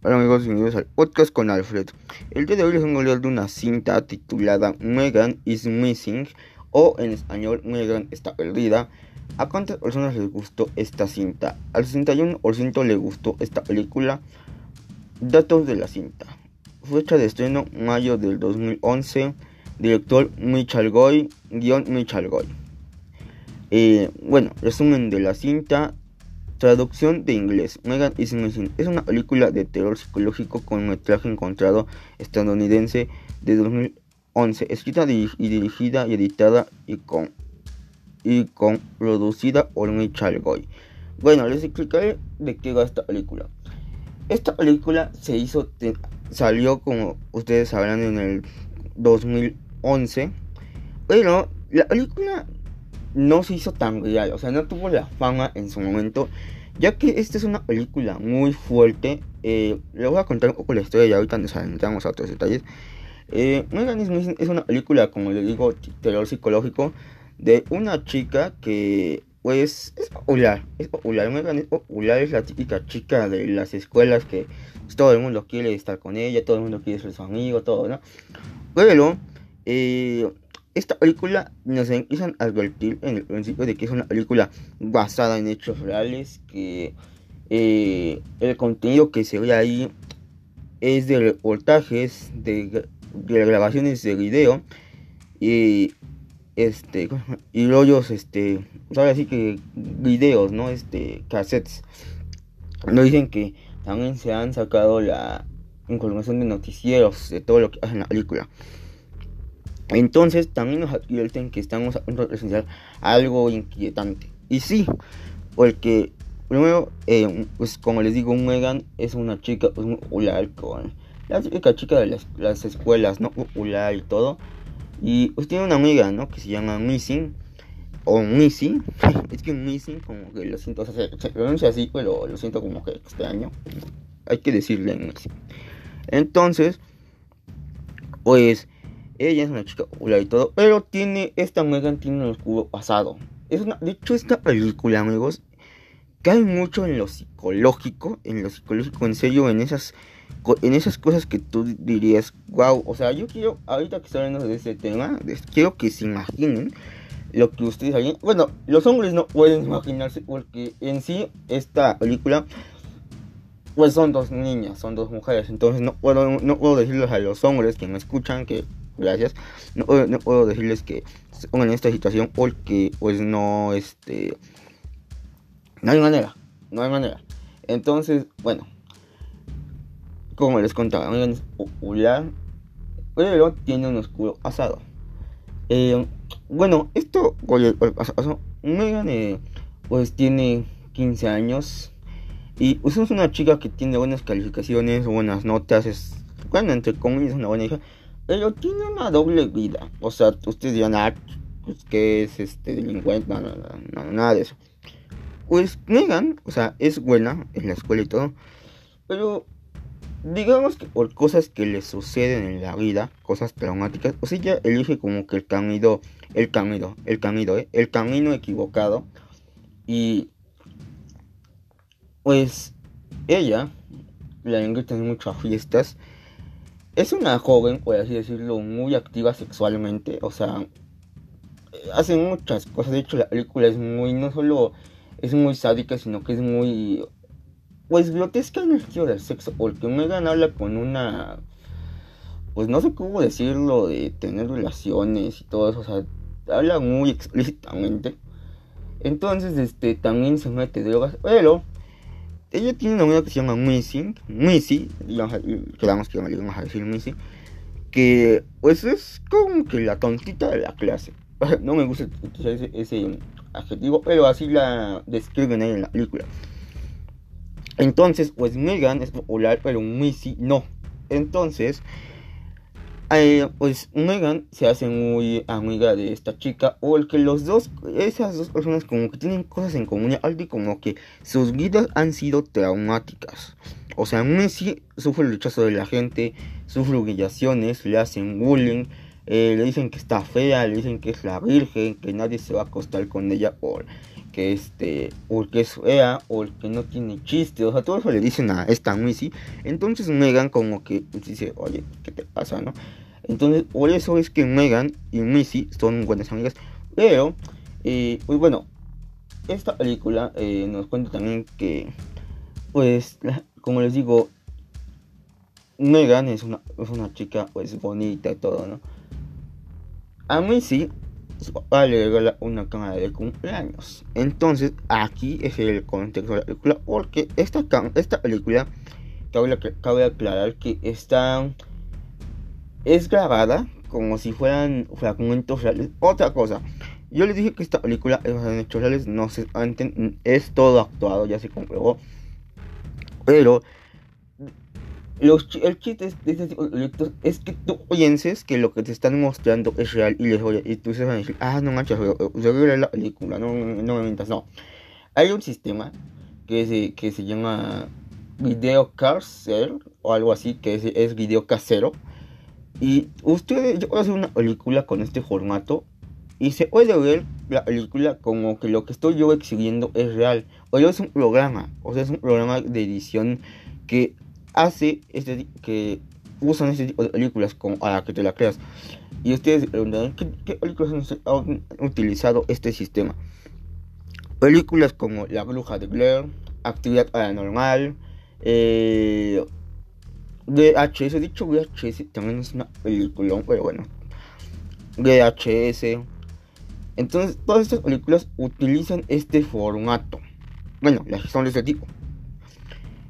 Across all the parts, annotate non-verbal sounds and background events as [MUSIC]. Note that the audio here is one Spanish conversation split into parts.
Hola amigos, bienvenidos al podcast con Alfred. El día de hoy les vengo a hablar de una cinta titulada Megan is Missing o en español Megan está perdida. ¿A cuántas personas les gustó esta cinta? Al 61% le gustó esta película. Datos de la cinta. Fecha de estreno mayo del 2011. Director Michael Goy. Guión Michael Goy. Eh, bueno, resumen de la cinta. Traducción de inglés. Megan is Missing es una película de terror psicológico con metraje encontrado estadounidense de 2011, escrita y dirigida y editada y con, y con producida por Michael Goy. Bueno, les explicaré de qué va esta película. Esta película se hizo, salió como ustedes sabrán en el 2011, pero la película no se hizo tan real, o sea, no tuvo la fama en su momento, ya que esta es una película muy fuerte. Eh, voy a contar un poco la historia y ahorita nos adentramos a otros detalles. Eh, es una película, como le digo, terror psicológico de una chica que pues es popular, es popular, Megan es popular, es la típica chica de las escuelas que pues, todo el mundo quiere estar con ella, todo el mundo quiere ser su amigo, todo, ¿no? Pero eh, esta película nos empiezan a advertir en el principio de que es una película basada en hechos reales, que eh, el contenido que se ve ahí es de reportajes, de, grabaciones de video y este y rollos este sabe así que videos no este cassettes. Nos dicen que también se han sacado la información de noticieros de todo lo que hace la película entonces también nos advierten que estamos a punto de presenciar algo inquietante. Y sí, porque primero, eh, pues como les digo, Megan es una chica pues, muy popular con la típica chica de las, escuelas, ¿no? Popular y todo. Y pues tiene una amiga, ¿no? Que se llama Missing. O Missy. [LAUGHS] es que Missing como que lo siento, o sea, se, pronuncia así, pero lo siento como que extraño. Hay que decirle Missing. Entonces, pues ella es una chica popular y todo, pero tiene, esta Megan tiene un oscuro pasado. Es una, de hecho, esta película, amigos, cae mucho en lo psicológico, en lo psicológico, en serio, en esas, en esas cosas que tú dirías, wow, o sea, yo quiero, ahorita que estoy hablando de este tema, quiero que se imaginen lo que ustedes harían. Bueno, los hombres no pueden imaginarse porque en sí esta película pues son dos niñas, son dos mujeres, entonces no puedo, no puedo decirles a los hombres que me escuchan que gracias. No, puedo decirles que pongan en esta situación porque pues no, este, no hay manera, no hay manera. Entonces, bueno, como les contaba, es popular, pero tiene un oscuro pasado. Eh, bueno, esto, Megan eh, pues tiene 15 años y pues, es una chica que tiene buenas calificaciones, buenas notas, es, bueno, entre comillas, una buena hija pero tiene una doble vida. O sea, ustedes dirán, ah, pues que es este delincuente, no, no, no, nada de eso. Pues Megan, o sea, es buena en la escuela y todo, pero digamos que por cosas que le suceden en la vida, cosas traumáticas, o sea, ella elige como que el camino, el camino, el camino, ¿eh? el camino equivocado. Y pues ella la invitan mucho a fiestas es una joven, por así decirlo, muy activa sexualmente. O sea, hace muchas cosas. De hecho, la película es muy, no solo es muy sádica, sino que es muy, pues, grotesca en el sentido del sexo. Porque Megan habla con una, pues, no sé cómo decirlo, de tener relaciones y todo eso. O sea, habla muy explícitamente. Entonces, este, también se mete drogas, pero ella tiene una que se llama Missy, Missy, quedamos que vamos decir Missy, que pues es como que la tontita de la clase. [LAUGHS] No me gusta ese, ese adjetivo, pero así la describen ahí en la película. Entonces, pues Megan es popular, pero Missy no. Entonces, pues Megan se hace muy amiga de esta chica o el que los dos, esas dos personas como que tienen cosas en común, algo como que sus vidas han sido traumáticas. O sea, Messi sufre el rechazo de la gente, sufre humillaciones, le hacen bullying, eh, le dicen que está fea, le dicen que es la virgen, que nadie se va a acostar con ella por este, o que es fea, o que no tiene chiste, o sea, todo eso le dicen a esta Missy. Entonces Megan como que dice, oye, ¿qué te pasa, no? Entonces, por eso es que Megan y Missy son buenas amigas. Pero, eh, pues bueno, esta película eh, nos cuenta también que, pues, como les digo, Megan es una, es una chica, pues, bonita y todo, ¿no? A Missy su papá le regala una cámara de cumpleaños. Entonces, aquí es el contexto de la película, porque esta, esta película, cabe, cabe aclarar que está es grabada como si fueran fragmentos reales. Otra cosa, yo les dije que esta película es en hechos reales, no sé, antes es todo actuado, ya se comprobó. Pero los, el chiste este tipo de proyectos es que tú pienses que lo que te están mostrando es real y les voy y tú se van a decir, ah, no manches, yo a la película, no, no me mientas, no. Hay un sistema que se, que se llama Video Carcel o algo así, que es, es video casero y ustedes, yo a hacer una película con este formato y se puede ver la película como que lo que estoy yo exhibiendo es real. O es un programa, o sea, es un programa de edición que hace este que usan este tipo de películas como para que te la creas. Y ustedes preguntarán, ¿qué, qué películas han, utilizado este sistema? Películas como La Bruja de Blair, Actividad Paranormal, eh, VHS, dicho VHS también es una película, pero bueno. VHS. Entonces, todas estas películas utilizan este formato. Bueno, las son de este tipo.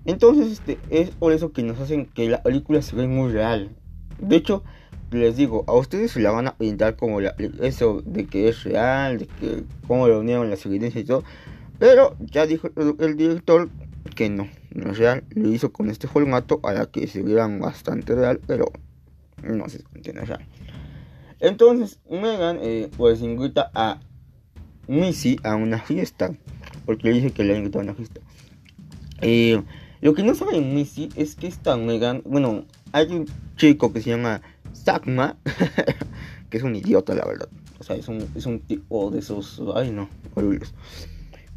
Entonces, este, es por eso que nos hacen que la película se ve muy real. De hecho, les digo, a ustedes se la van a pintar como la, eso de que es real, de que cómo lo unieron las evidencias y todo. Pero ya dijo el director que no, no es real. Lo hizo con este formato para que se vieran bastante real, pero no se entiende real. Entonces Megan eh, pues invita a Missy a una fiesta, porque le dice que le ha invitado a una fiesta. Lo que no sabe Missy es que esta Megan, bueno, hay un chico que se llama Sakma, [LAUGHS] que es un idiota la verdad. O sea, es un, es un tipo de esos, ay no, horribles.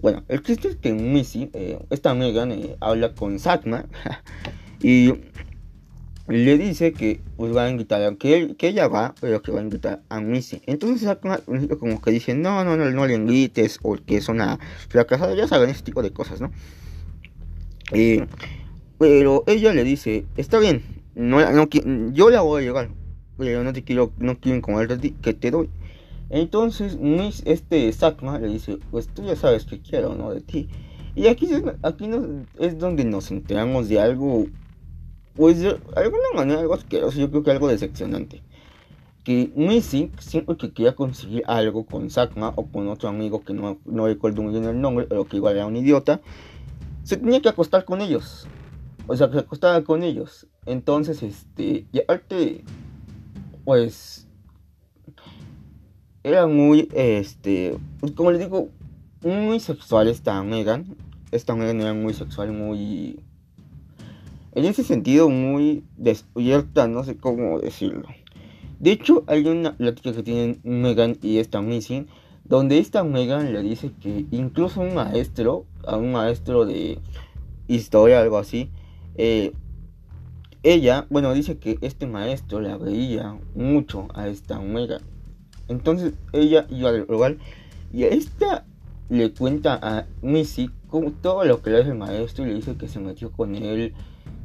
Bueno, el chiste es que Missy, eh, esta Megan, eh, habla con Satma [LAUGHS] y le dice que pues va a invitar, que, que ella va, pero que va a invitar a Missy. Entonces Satma como que dice, no, no, no, no le invites, o que es una fracasada, ya saben ese tipo de cosas, ¿no? Pero ella le dice, está bien, no, no, yo la voy a llegar, pero no te quiero, no quiero incomodarte a ti, que te doy. Entonces, este Sakma le dice, pues tú ya sabes que quiero, ¿no? De ti. Y aquí, aquí es donde nos enteramos de algo, pues de alguna manera algo asqueroso, yo creo que algo decepcionante. Que Missy, siempre que quería conseguir algo con Sakma o con otro amigo que no, no recuerdo muy bien el nombre, pero que igual era un idiota, se tenía que acostar con ellos. O sea, que se acostaba con ellos. Entonces, este, y aparte, pues era muy, este, pues, como les digo, muy sexual esta Megan. Esta Megan era muy sexual, muy... En ese sentido, muy despierta, no sé cómo decirlo. De hecho, hay una plática que tienen Megan y esta Missy, donde esta Megan le dice que incluso un maestro, a un maestro de historia, algo así, eh, ella, bueno, dice que este maestro la veía mucho a esta Megan. Entonces ella iba al lugar y esta le cuenta a Missy todo lo que le hace el maestro y le dice que se metió con él,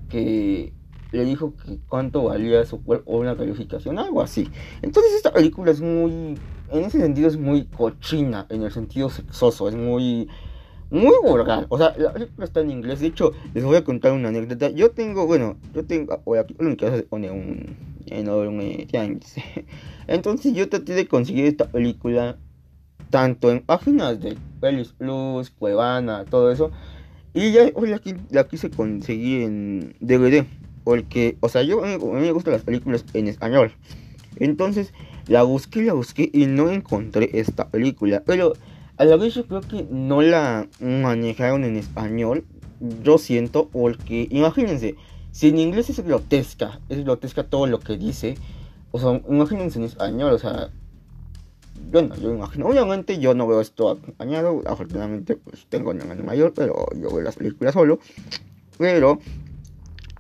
que le dijo que cuánto valía su cuerpo o una calificación, algo así. Entonces esta película es muy, en ese sentido es muy cochina, en el sentido sexoso, es muy, muy vulgar. O sea, la película está en inglés. De hecho, les voy a contar una anécdota. Yo tengo, bueno, yo tengo, aquí en mi casa se pone un enorme [LAUGHS] Entonces yo traté de conseguir esta película tanto en páginas de Pelis Plus, Cuevana, todo eso. Y ya hoy la, quise conseguir en DVD. Porque, o sea, yo a mí me gustan las películas en español. Entonces la busqué, la busqué y no encontré esta película. Pero a la vez yo creo que no la manejaron en español. Yo siento porque, imagínense, si en inglés es grotesca, es grotesca todo lo que dice. O sea, imagínense en español, o sea, bueno, yo imagino, obviamente yo no veo esto acompañado, afortunadamente pues tengo un hermano mayor, pero yo veo las películas solo, pero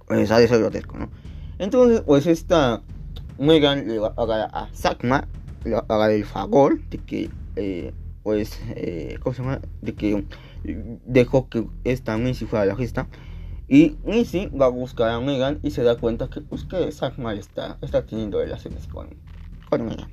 pues de ser grotesco, ¿no? Entonces, pues esta Megan le va a a Sakma, le va a el favor de que, eh, pues, eh, ¿cómo se llama? De que dejó que esta Missy fuera la fiesta. Y Missy va a buscar a Megan y se da cuenta que, pues, que Sakma está, está teniendo relaciones con, con Megan.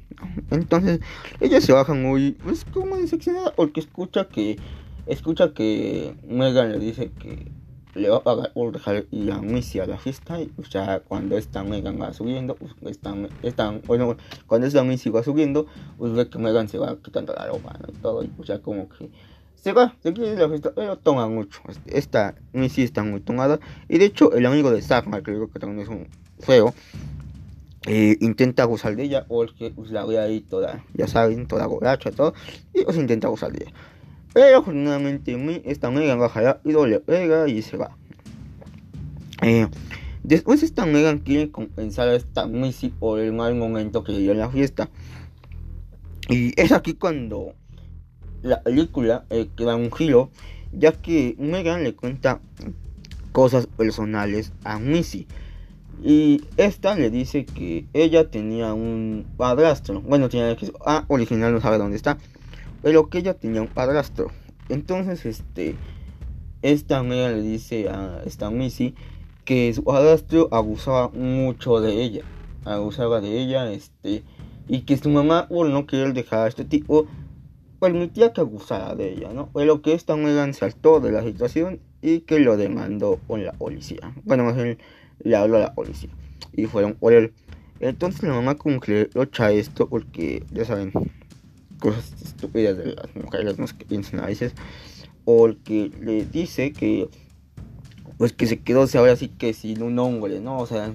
Entonces, ella se baja muy, pues, como decepcionada porque escucha que, escucha que Megan le dice que le va a pagar por dejar ir a a la fiesta. Y, o sea, cuando esta Megan va subiendo, pues, están, están, bueno, cuando esta Missy va subiendo, pues ve que Megan se va quitando la ropa ¿no? y todo. Y, o sea, como que se va, se quiere la fiesta, pero toma mucho. Esta Missy está muy tomada. Y de hecho, el amigo de Sagma, que creo que también es un feo, eh, intenta gozar de ella, porque pues, la ve ahí toda, ya saben, toda borracha, todo, y pues intenta gozar de ella. Pero afortunadamente esta Megan baja y doble pega y se va. Eh, después esta Megan quiere compensar a esta Missy por el mal momento que dio en la fiesta. Y es aquí cuando la película eh, queda un giro, ya que Megan le cuenta cosas personales a Missy. Y esta le dice que ella tenía un padrastro. Bueno, tenía que ah, original no sabe dónde está pero que ella tenía un padrastro. Entonces, este, esta amiga le dice a esta Missy que su padrastro abusaba mucho de ella, abusaba de ella, este, y que su mamá, por no querer dejar a este tipo, permitía que abusara de ella, ¿no? Pero que esta amiga saltó de la situación y que lo demandó con la policía. Bueno, más bien le habló a la policía y fueron por él. Entonces la mamá como que le esto porque, ya saben, cosas estúpidas de las mujeres no que piensan a veces. O el que le dice que pues que se quedó ahora sí que sin un hombre no o sea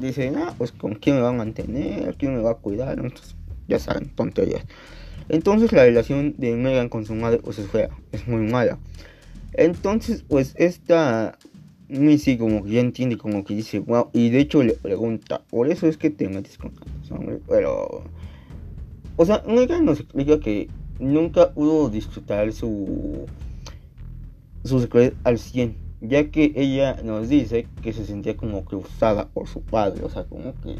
dice ah pues con quién me va a mantener quién me va a cuidar entonces ya saben tonterías. Entonces la relación de Megan con su madre pues es fea es muy mala. Entonces pues esta Missy como que ya entiende como que dice wow y de hecho le pregunta por eso es que te metes con tantos pero o sea, Megan nos explica que nunca pudo disfrutar su, su secreto al 100, ya que ella nos dice que se sentía como que usada por su padre, o sea, como que...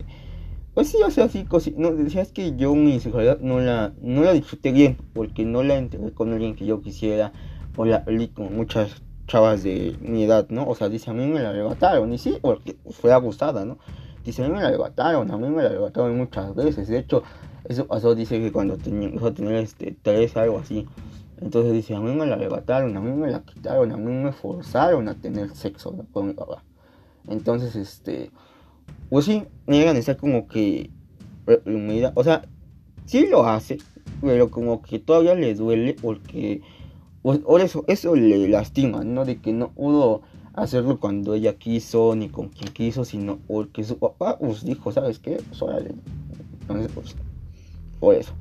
Pues sí, o sea, sí, no, decía es que yo mi sexualidad no la, no la disfruté bien, porque no la entregué con alguien que yo quisiera, o la peleé con muchas chavas de mi edad, ¿no? O sea, dice, a mí me la arrebataron, y sí, porque fue abusada, ¿no? Dice, a mí me la arrebataron, a mí me la arrebataron muchas veces, de hecho, eso pasó, dice que cuando tenía, a tener este, tres, algo así. Entonces dice, a mí me la arrebataron, a mí me la quitaron, a mí me forzaron a tener sexo con mi papá. Entonces, este, pues sí, Negan está como que reprimida. O sea, sí lo hace, pero como que todavía le duele porque, pues, por eso, eso le lastima, ¿no? De que no pudo hacerlo cuando ella quiso, ni con quien quiso, sino porque su papá, pues dijo, ¿sabes qué? Pues órale. Entonces, pues por eso.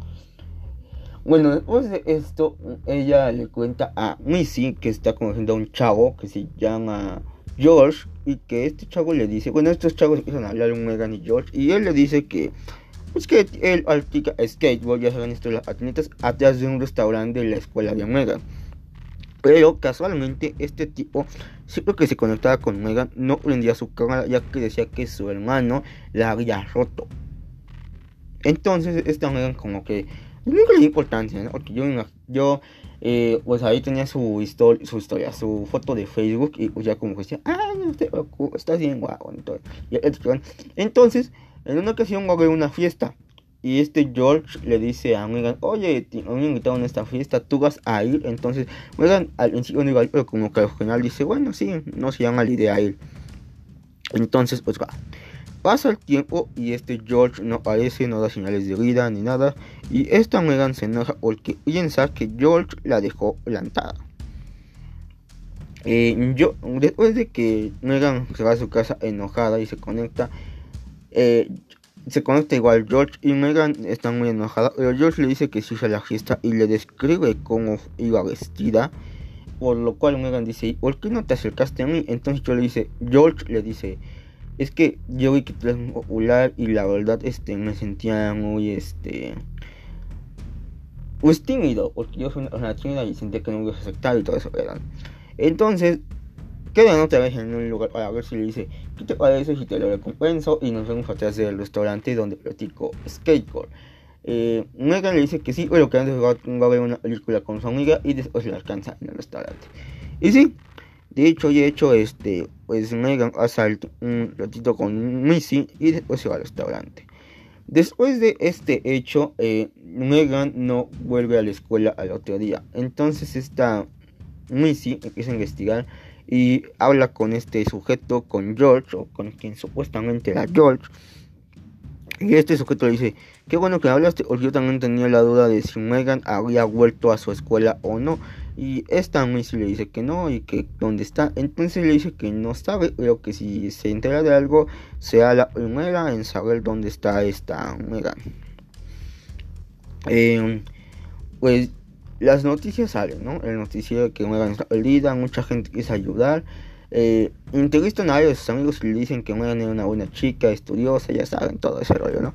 Bueno, después de esto, ella le cuenta a Missy que está conociendo a un chavo que se llama George y que este chavo le dice, bueno, estos chavos empiezan a hablar un Megan y George y él le dice que pues que él practica skateboard, ya saben esto, las atletas atrás de un restaurante de la escuela de Megan. Pero casualmente este tipo, siempre que se conectaba con Megan, no prendía su cámara ya que decía que su hermano la había roto. Entonces, esta Megan como que nunca le dio importancia, ¿no? Porque yo, yo eh, pues ahí tenía su, historia, su historia, su foto de Facebook y pues ya como que decía, ah, no te preocupes, estás bien guapo. Entonces, en una ocasión haber una fiesta y este George le dice a Megan, oye, me invitaron a esta fiesta, tú vas a ir. Entonces, Megan al principio no iba a ir, pero como que al final dice, bueno, sí, no se llama la idea ir. Entonces, pues va. Pasa el tiempo y este George no aparece, no da señales de vida ni nada. Y esta Megan se enoja porque piensa que George la dejó plantada. Eh, yo, después de que Megan se va a su casa enojada y se conecta, eh, se conecta igual George y Megan están muy enojadas. Pero George le dice que se usa la fiesta y le describe cómo iba vestida. Por lo cual Megan dice, ¿por qué no te acercaste a mí? Entonces yo le dice, George le dice, es que yo vi que muy popular y la verdad este me sentía muy este pues tímido, porque yo soy una persona tímida y sentía que no iba a aceptar y todo eso, ¿verdad? Entonces, quedan otra vez en un lugar para ver si le dice, ¿qué te parece si te lo recompenso? Y nos vemos atrás del restaurante donde platico skateboard. Eh, Megan le dice que sí, pero que antes va, a ver una película con su amiga y después le alcanza en el restaurante. Y sí, de hecho, y hecho, este, pues Megan hace un ratito con Missy y después se va al restaurante. Después de este hecho, eh, Megan no vuelve a la escuela al otro día. Entonces esta Missy empieza a investigar y habla con este sujeto, con George, o con quien supuestamente era George. Y este sujeto le dice, qué bueno que hablaste, porque yo también tenía la duda de si Megan había vuelto a su escuela o no. Y esta Missy le dice que no y que dónde está. Entonces le dice que no sabe, pero que si se entera de algo, sea la primera en saber dónde está esta Megan. Em, pues las noticias salen, ¿no? El noticiero que Megan está perdida, mucha gente quiere ayudar. Eh, entrevistan a varios amigos y le dicen que Megan era una buena chica, estudiosa, ya saben, todo ese rollo, ¿no?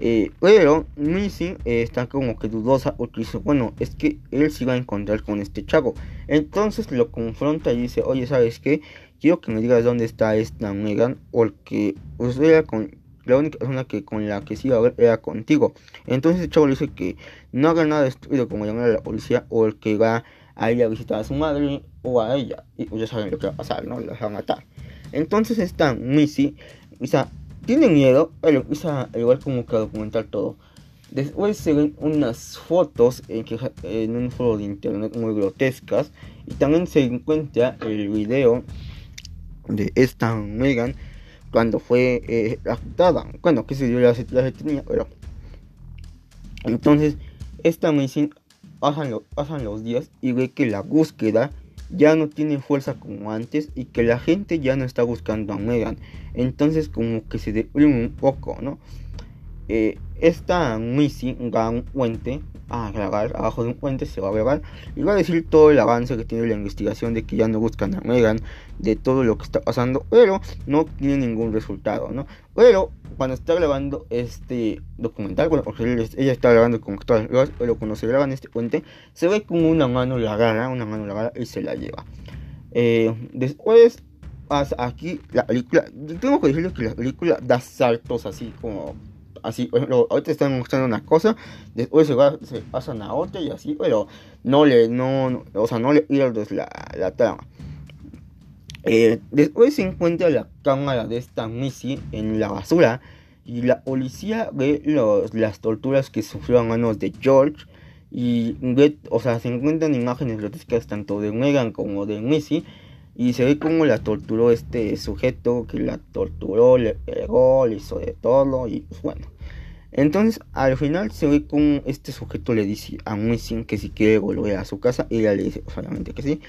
Eh, pero Missy eh, está como que dudosa porque dice, bueno, es que él se va a encontrar con este chavo. Entonces lo confronta y dice, oye, ¿sabes qué? Quiero que me digas dónde está esta Megan porque usted era con la única persona que con la que se iba a ver era contigo. Entonces el chavo le dice que no haga nada estúpido como llamar a la policía o el que va a ir a visitar a su madre o a ella. Y pues ya saben lo que va a pasar, ¿no? La va a matar. Entonces esta Missy, o sea, tiene miedo, pero empieza igual como que a documentar todo. Después se ven unas fotos en, un foro de internet muy grotescas. Y también se encuentra el video de esta Megan cuando fue eh, raptada. Bueno, que se dio la, la pero. Entonces, esta Missing pasan, pasan los días y ve que la búsqueda ya no tiene fuerza como antes y que la gente ya no está buscando a Megan. Entonces como que se deprime un poco, ¿no? Eh, esta Missy va a un puente a grabar, abajo de un puente se va a grabar y va a decir todo el avance que tiene la investigación de que ya no buscan a Megan, de todo lo que está pasando, pero no tiene ningún resultado, ¿no? Pero cuando está grabando este documental, bueno, porque ella está grabando con todas las pero cuando se graba en este puente, se ve como una mano la agarra, una mano la y se la lleva. Eh, después pasa aquí la película, tengo que decirles que la película da saltos así como así, por ejemplo, ahorita están mostrando una cosa, después se, va, se pasan a otra y así, pero no le, no, o sea, no le pierdes la, la trama. Eh, después se encuentra la cámara de esta Missy en la basura y la policía ve los, las torturas que sufrió a manos de George y o sea, se encuentran imágenes grotescas tanto de Megan como de Missy y se ve como la torturó este sujeto que la torturó, le pegó, le hizo de todo y pues bueno. Entonces al final se ve como este sujeto le dice a Missy que si quiere volver a su casa y ella le dice obviamente que sí.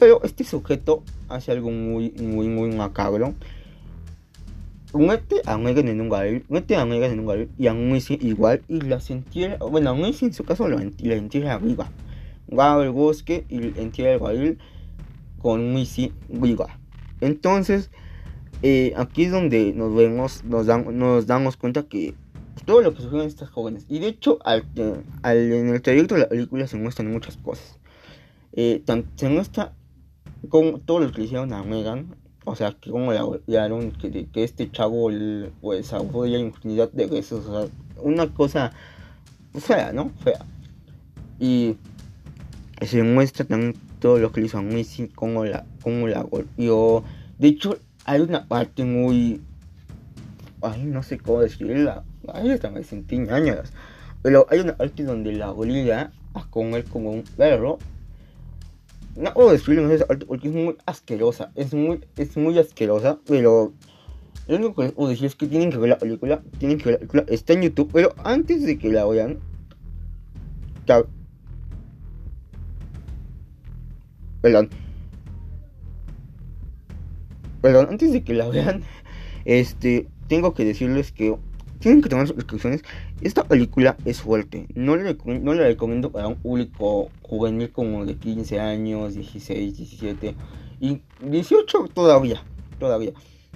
Pero este sujeto hace algo muy, muy, muy macabro. Mete a Megan en un barril, mete a Megan en un barril y a Missy igual y la entierra, bueno, a en su caso la, entierra arriba. Va al bosque y entierra el barril con Missy viva. Entonces, eh, aquí es donde nos vemos, nos, nos damos cuenta que todo lo que sufrieron estas jóvenes. Y de hecho, al, en el trayecto de la película se muestran muchas cosas. Eh, se muestra con todo lo que le hicieron a Megan, o sea, que como le golpearon, que, este chavo pues abusó de infinidad de veces, o sea, una cosa fea, ¿no? Fea. Y se muestra también todo lo que le hizo a Missy, cómo la, cómo la golpeó. De hecho, hay una parte muy... Ay, no sé cómo decirla. Hasta me sentí ñañas. Pero hay una parte donde la obliga a comer como un perro no puedo describirlo porque es muy asquerosa. Es muy, es muy asquerosa, pero lo único que les puedo decir es que tienen que ver la película. Tienen que ver la película. Está en YouTube, pero antes de que la vean. Perdón. Perdón, antes de que la vean, [LAUGHS] este, tengo que decirles que tienen que tomar sus precauciones. Esta película es fuerte. No le, no recomiendo para un público juvenil como de 15 años, 16, 17 y 18 todavía. Todavía.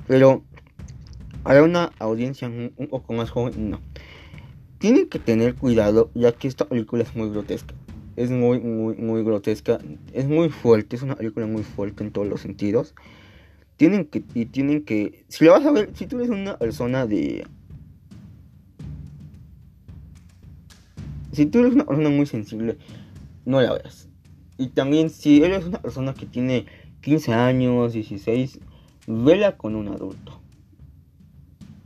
Pero para una audiencia un, poco más joven, no. tienen que tener cuidado ya que esta película es muy grotesca. Es muy, muy, muy grotesca. Es muy fuerte. Es una película muy fuerte en todos los sentidos. Tienen que, y tienen que, si lo vas a ver, si tú eres una persona de... Si tú eres una persona muy sensible, no la veas. Y también si eres una persona que tiene 15 años, 16, vela con un adulto.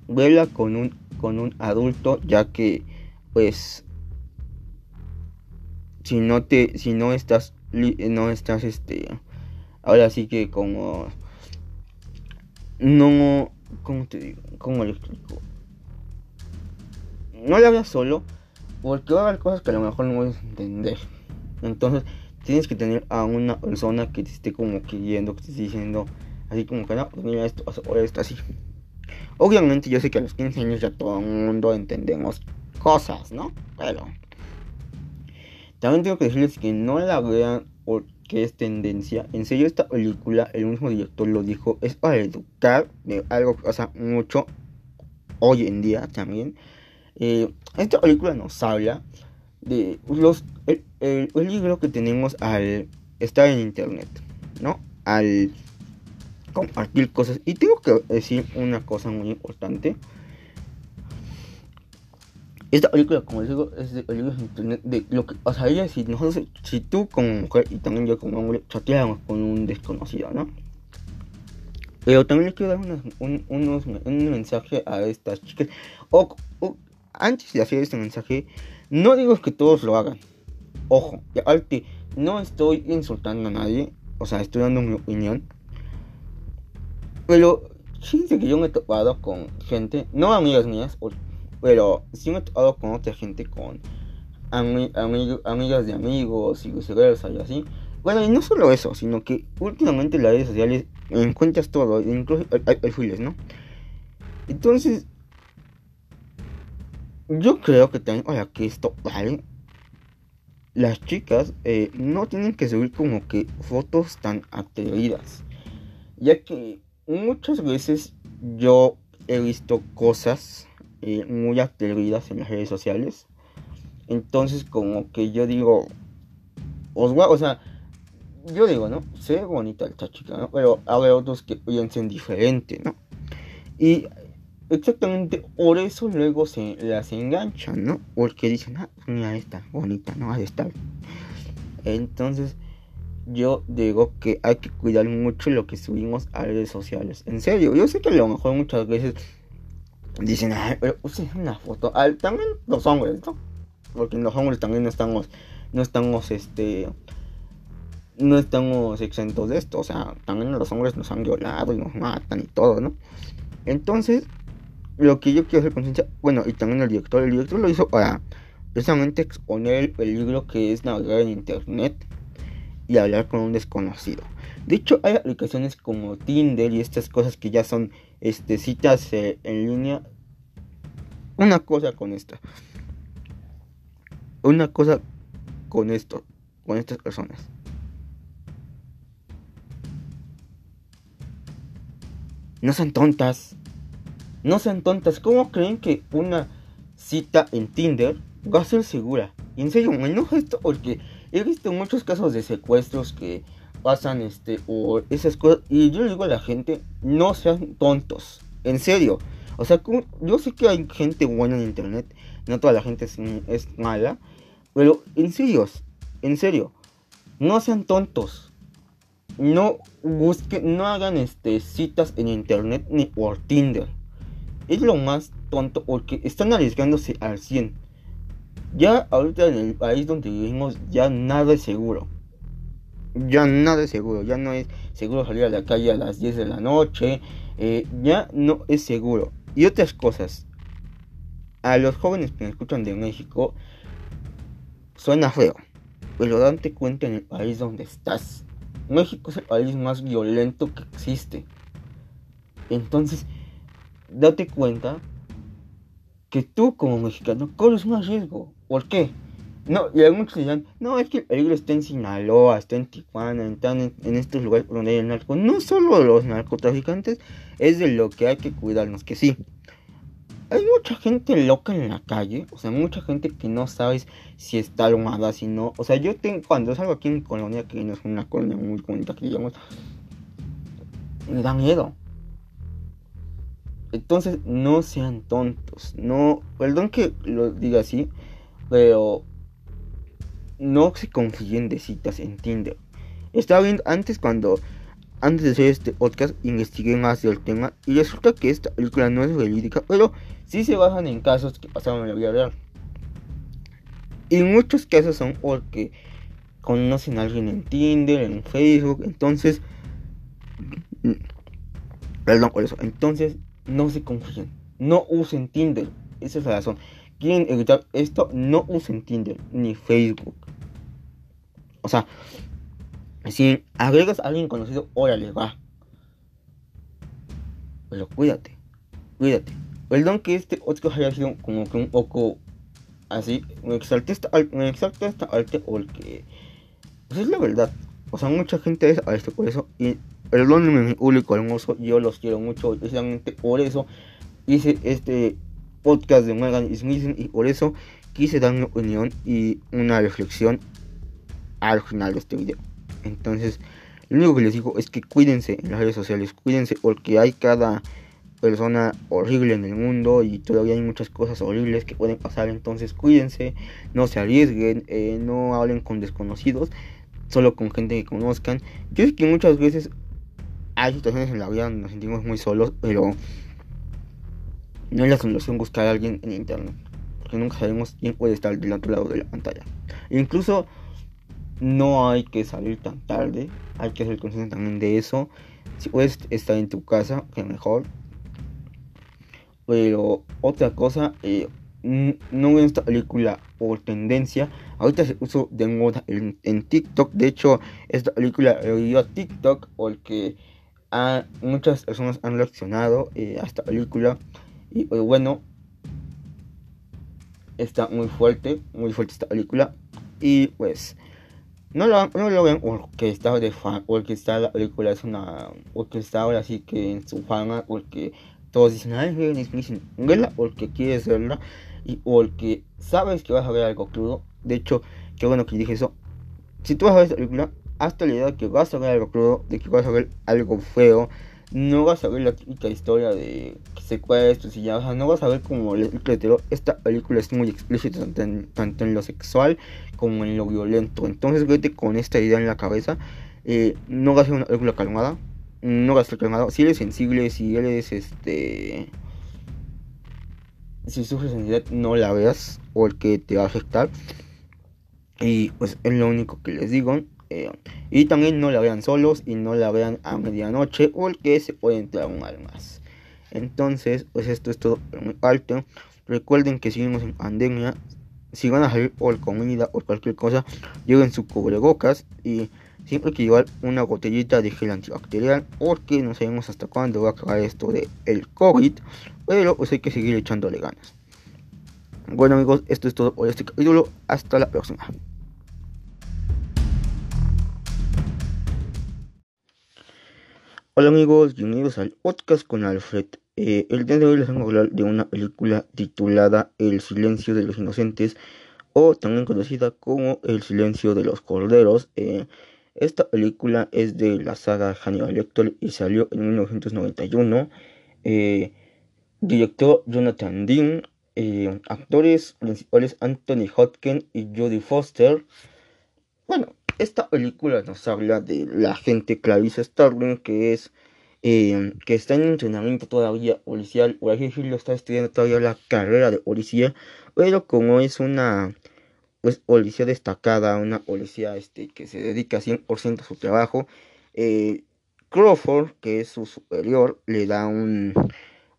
Vela con un, con un adulto ya que pues si no te si no estás no estás este ahora sí que como no cómo te digo cómo lo explico no la veas solo porque va a haber cosas que a lo mejor no puedes entender entonces tienes que tener a una persona que te esté como que guiando, que te esté diciendo así como que no, pues mira esto, o esto así. Obviamente yo sé que a los 15 años ya todo el mundo entendemos cosas, ¿no? Pero también tengo que decirles que no la vean porque es tendencia. En serio, esta película, el mismo director lo dijo, es para educar algo que pasa mucho hoy en día también. Eh, esta película nos habla de los el, libro que tenemos al estar en internet, ¿no? Al compartir cosas. Y tengo que decir una cosa muy importante. Esta película, como les digo, es de de internet. De lo que pasaría si nosotros, si tú como mujer y también yo como hombre, chateáramos con un desconocido, ¿no? Pero también les quiero dar unos, un, un mensaje a estas chicas. O, antes de hacer este mensaje, no digo que todos lo hagan. Ojo, arte, no estoy insultando a nadie. O sea, estoy dando mi opinión. Pero fíjense que yo me he topado con gente, no amigas mías, pero sí me he topado con otra gente, con amigas de amigos y viceversa y así. Bueno, y no solo eso, sino que últimamente en las redes sociales encuentras todo, incluso hay perfiles, ¿no? Entonces, yo creo que también, sea, que esto vale, las chicas eh, no tienen que subir como que fotos tan atrevidas. Ya que muchas veces yo he visto cosas eh, muy atrevidas en las redes sociales. Entonces como que yo digo, os o sea, yo digo, ¿no? Se ve bonita esta chica, ¿no? Pero hay otros que piensen diferente, ¿no? Y Exactamente, por eso luego se las enganchan, ¿no? Porque dicen, ah, mira esta, bonita, ¿no? Ha de. Entonces, yo digo que hay que cuidar mucho lo que subimos a redes sociales. En serio, yo sé que a lo mejor muchas veces dicen, ay, pero usen una foto. también los hombres, ¿no? Porque los hombres también no estamos, no estamos, este, no estamos exentos de esto. O sea, también los hombres nos han violado y nos matan y todo, ¿no? Entonces, lo que yo quiero hacer conciencia, bueno, y también el director, el director lo hizo para precisamente exponer el peligro que es navegar en internet y hablar con un desconocido. De hecho, hay aplicaciones como Tinder y estas cosas que ya son este, citas eh, en línea. Una cosa con esta. Una cosa con esto, con estas personas. No son tontas. No sean tontas, ¿cómo creen que una cita en Tinder va a ser segura? En serio, me enoja esto porque he visto muchos casos de secuestros que pasan este o esas cosas y yo le digo a la gente, no sean tontos. En serio. O sea, yo sé que hay gente buena en internet, no toda la gente es, es mala, pero en serio, en serio, no sean tontos. No busquen, no hagan este citas en internet ni por Tinder es lo más tonto porque están arriesgándose al 100. Ya ahorita en el país donde vivimos ya nada es seguro. Ya nada es seguro, ya no es seguro salir a la calle a las 10 de la noche, eh, ya no es seguro. Y otras cosas, a los jóvenes que me escuchan de México, suena feo, pero date cuenta en el país donde estás. México es el país más violento que existe. Entonces, date cuenta que tú como mexicano corres un riesgo. ¿Por qué? No, y algunos dirán, no, es que el peligro está en Sinaloa, está en Tijuana, están en, estos lugares donde hay el narco. No solo los narcotraficantes, es de lo que hay que cuidarnos, que sí. hay mucha gente loca en la calle, o sea, mucha gente que no sabes si está armada, si no. O sea, yo tengo, cuando salgo aquí en Colonia, que no es una colonia muy bonita que digamos, me da miedo. Entonces, no sean tontos. No, perdón que lo diga así, pero no se confíen de citas en Tinder. Estaba viendo antes cuando antes de hacer este podcast investigué más del tema y resulta que esta película no es verídica, pero sí se basan en casos que pasaron en la vida real. Y muchos casos son porque conocen a alguien en Tinder, en Facebook, entonces... Perdón por eso. Entonces no se confíen. No usen Tinder. Esa es la razón. Quieren evitar esto, no usen Tinder ni Facebook. O sea, si agregas a alguien conocido, órale, va. Pero cuídate, cuídate. Perdón que este otro haya sido como que un poco así. Me exalté esta, me exalté esta arte porque. Pues es la verdad. O sea, mucha gente es a esto por eso. Y perdónenme mi público hermoso. Yo los quiero mucho. Precisamente por eso hice este podcast de Megan Smith. Y por eso quise dar mi opinión y una reflexión al final de este video. Entonces, lo único que les digo es que cuídense en las redes sociales, cuídense porque hay cada persona horrible en el mundo y todavía hay muchas cosas horribles que pueden pasar. Entonces, cuídense, no se arriesguen, eh, no hablen con desconocidos, solo con gente que conozcan. Yo sé que muchas veces hay situaciones en la vida donde nos sentimos muy solos, pero no es la solución buscar a alguien en internet, porque nunca sabemos quién puede estar del otro lado de la pantalla. Incluso no hay que salir tan tarde, hay que ser consciente también de eso. Si puedes estar en tu casa, que mejor. Pero otra cosa, eh, no veo esta película por tendencia. Ahorita se puso de moda en, TikTok. De hecho, esta película dio a TikTok porque a, muchas personas han reaccionado eh, a esta película. Y pues, bueno, está muy fuerte, muy fuerte esta película. Y pues no lo, no lo ven porque está de fan, porque está la película es una, porque está ahora sí que en su fama, porque todos dicen, ay, dicen, vela porque quieres verla y porque sabes que vas a ver algo crudo. De hecho, qué bueno que dije eso. Si tú vas a ver esta película, hasta la idea de que vas a ver algo crudo, de que vas a ver algo feo, no vas a ver la típica historia de secuestros y ya, o sea, no vas a ver como el hetero. Esta película es muy explícita tanto en, lo sexual como en lo violento. Entonces, vete con esta idea en la cabeza. Eh, no vas a ser una película calmada. No vas a estar calmado. Si eres sensible, si eres este. Si sufres ansiedad, no la veas porque te va a afectar. Y pues es lo único que les digo. Eh, y también no la vean solos y no la vean a medianoche porque se puede entrar un más. Entonces, pues esto es todo muy alto. Recuerden que seguimos en pandemia. Si van a salir por comida o cualquier cosa, lleven su cubrebocas y siempre hay que llevar una botellita de gel antibacterial porque no sabemos hasta cuándo va a acabar esto de el COVID, pero pues hay que seguir echándole ganas. Bueno amigos, esto es todo por este capítulo. Hasta la próxima. Hola amigos, bienvenidos al podcast con Alfred. Eh, el día de hoy les vamos a hablar de una película titulada El silencio de los inocentes o también conocida como El silencio de los corderos. Eh, esta película es de la saga Hannibal Lecter y salió en 1991. Eh, director Jonathan Dean, actores principales Anthony Hopkins y Jodie Foster. Bueno, esta película nos habla de la agente Clarice Starling, que es eh, que está en entrenamiento todavía policial, por así decirlo, está estudiando todavía la carrera de policía, pero como es una pues policía destacada, una policía este, que se dedica 100% a su trabajo, eh, Crawford, que es su superior, le da un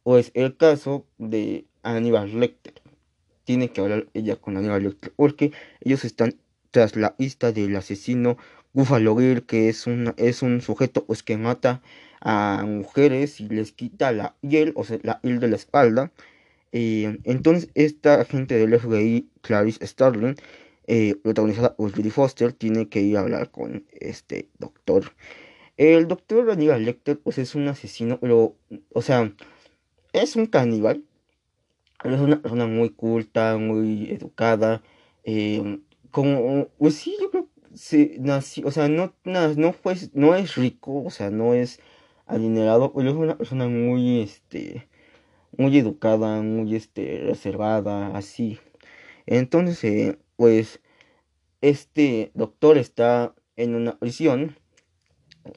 pues el caso de Aníbal Lecter. Tiene que hablar ella con Aníbal Lecter porque ellos están tras la lista del asesino Buffalo Bill, que es un, es un sujeto pues, que mata a mujeres y les quita la piel, o sea, la piel de la espalda. Eh, entonces, esta agente del FBI, Clarice Starling, eh, protagonizada por Judy Foster, tiene que ir a hablar con este doctor. El doctor Aníbal Lecter, pues es un asesino, pero, o sea, es un caníbal, es una persona muy culta, muy educada, eh, como, pues sí, yo creo se nació, o sea, no, no, fue, no es rico, o sea, no es adinerado, pero es una persona muy, este, muy educada, muy, este, reservada, así. Entonces, eh, pues, este doctor está en una prisión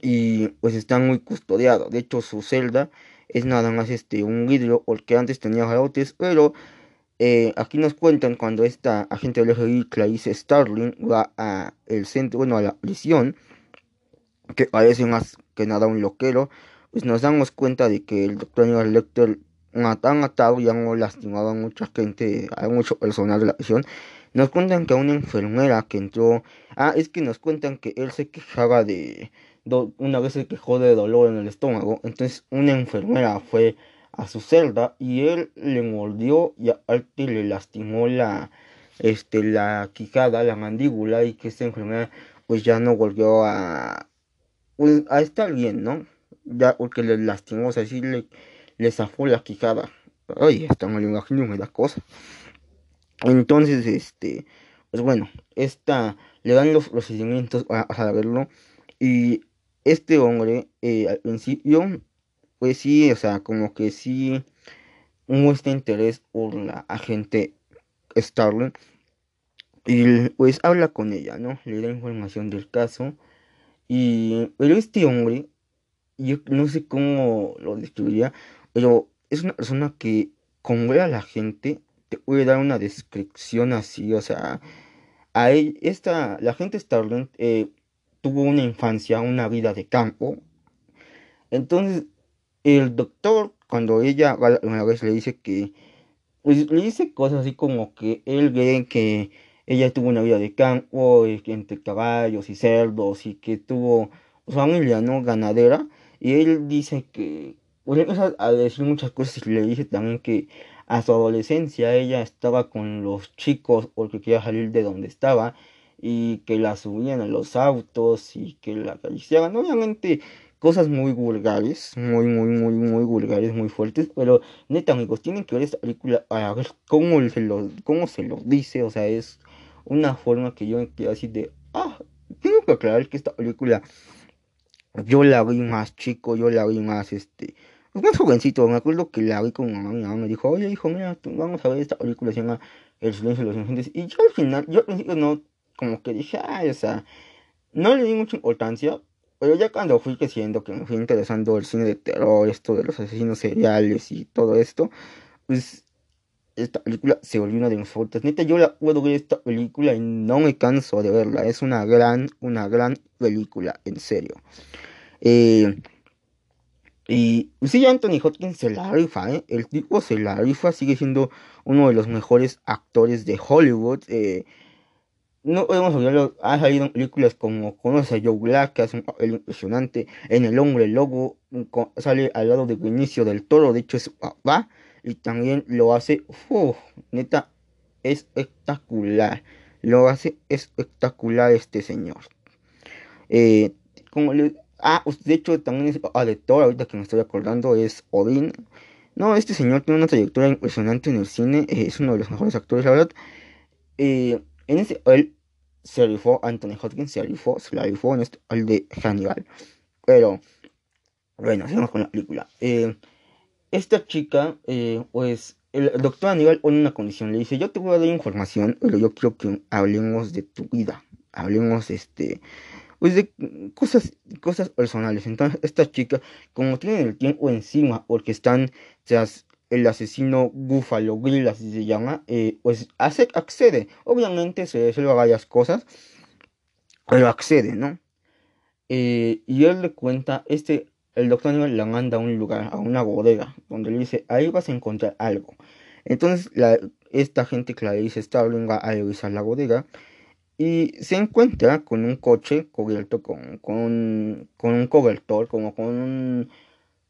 y pues está muy custodiado. De hecho, su celda es nada más este un vidrio porque antes tenía jalotes, pero eh, aquí nos cuentan cuando esta agente del FBI, Clarice Starling, va a el centro, bueno, a la prisión, que parece más que nada un loquero, pues nos damos cuenta de que el doctor Lecter han atado y han lastimado a mucha gente, a mucho personal de la prisión. Nos cuentan que una enfermera que entró, ah, es que nos cuentan que él se quejaba de, una vez se quejó de dolor en el estómago, entonces una enfermera fue a su celda y él le mordió y aparte le lastimó la, este, la quijada, la mandíbula y que esta enfermedad pues ya no volvió a, pues, a estar bien, ¿no? Ya porque le lastimó, o sea, sí le, le zafó la quijada. Ay, hasta me lo imagino, me da cosa. Entonces, este, pues bueno, esta, le dan los procedimientos a, saberlo y este hombre eh, al principio pues sí, o sea, como que sí muestra interés por la agente Starling y pues habla con ella, ¿no? Le da información del caso y pero este hombre yo no sé cómo lo describiría, pero es una persona que como ve a la gente te puede dar una descripción así, o sea, a él, esta, la gente Starling eh, tuvo una infancia, una vida de campo, entonces el doctor, cuando ella una vez le dice que, pues, le dice cosas así como que él ve que ella tuvo una vida de campo, entre caballos y cerdos, y que tuvo familia, ¿no? Ganadera, y él dice que, pues empieza a decir muchas cosas y le dice también que a su adolescencia ella estaba con los chicos porque quería salir de donde estaba y que la subían a los autos y que la acariciaban. Obviamente cosas muy vulgares, muy, muy, muy, muy vulgares, muy fuertes, pero neta amigos, tienen que ver esta película a ver cómo se lo, cómo se lo dice, o sea, es una forma que yo me quedo así de, ah, tengo que aclarar que esta película yo la vi más chico, yo la vi más, este, pues más jovencito, me acuerdo que la vi con mi mamá, mi me dijo, oye hijo, mira, vamos a ver esta película, se llama El silencio de los inocentes, y yo al final, yo al principio no, como que dije, ay, o sea, no le di mucha importancia, pero ya cuando fui creciendo, que me fui interesando el cine de terror, esto de los asesinos seriales y todo esto, pues esta película se volvió una de mis favoritas. Neta, yo la puedo ver esta película y no me canso de verla. Es una gran, una gran película, en serio. Eh, y sí, Anthony Hopkins se la rifa, ¿eh? El tipo se la rifa, sigue siendo uno de los mejores actores de Hollywood. Eh, no podemos olvidarlo, ha salido películas como Conoce a Joe Black, que hace un papel impresionante, en El Hombre Lobo, sale al lado de Vinicio del Toro, de hecho es papá, y también lo hace, uff, neta, espectacular, lo hace espectacular este señor. Eh, como le, ah, de hecho también es papá de Thor, ahorita que me estoy acordando, es Odin. No, este señor tiene una trayectoria impresionante en el cine, es uno de los mejores actores, la verdad. Eh, en ese, él se rifó, Anthony Hopkins se rifó, se la rifó en este, el de Hannibal. Pero, bueno, sigamos con la película. Eh, esta chica, eh, pues, el doctor Hannibal pone una condición, le dice, yo te voy a dar información, pero yo quiero que hablemos de tu vida, hablemos, este, pues de cosas, cosas personales. Entonces, esta chica, como tiene el tiempo encima, porque están tras el asesino Búfalo Grill, así se llama, eh, pues hace, accede. Obviamente se resuelve varias cosas, pero accede, ¿no? Eh, y él le cuenta, este, el doctor Aníbal la manda a un lugar, a una bodega, donde le dice, ahí vas a encontrar algo. Entonces, la, esta gente dice, está va a revisar la bodega y se encuentra con un coche cubierto con, con, con un cobertor, como con un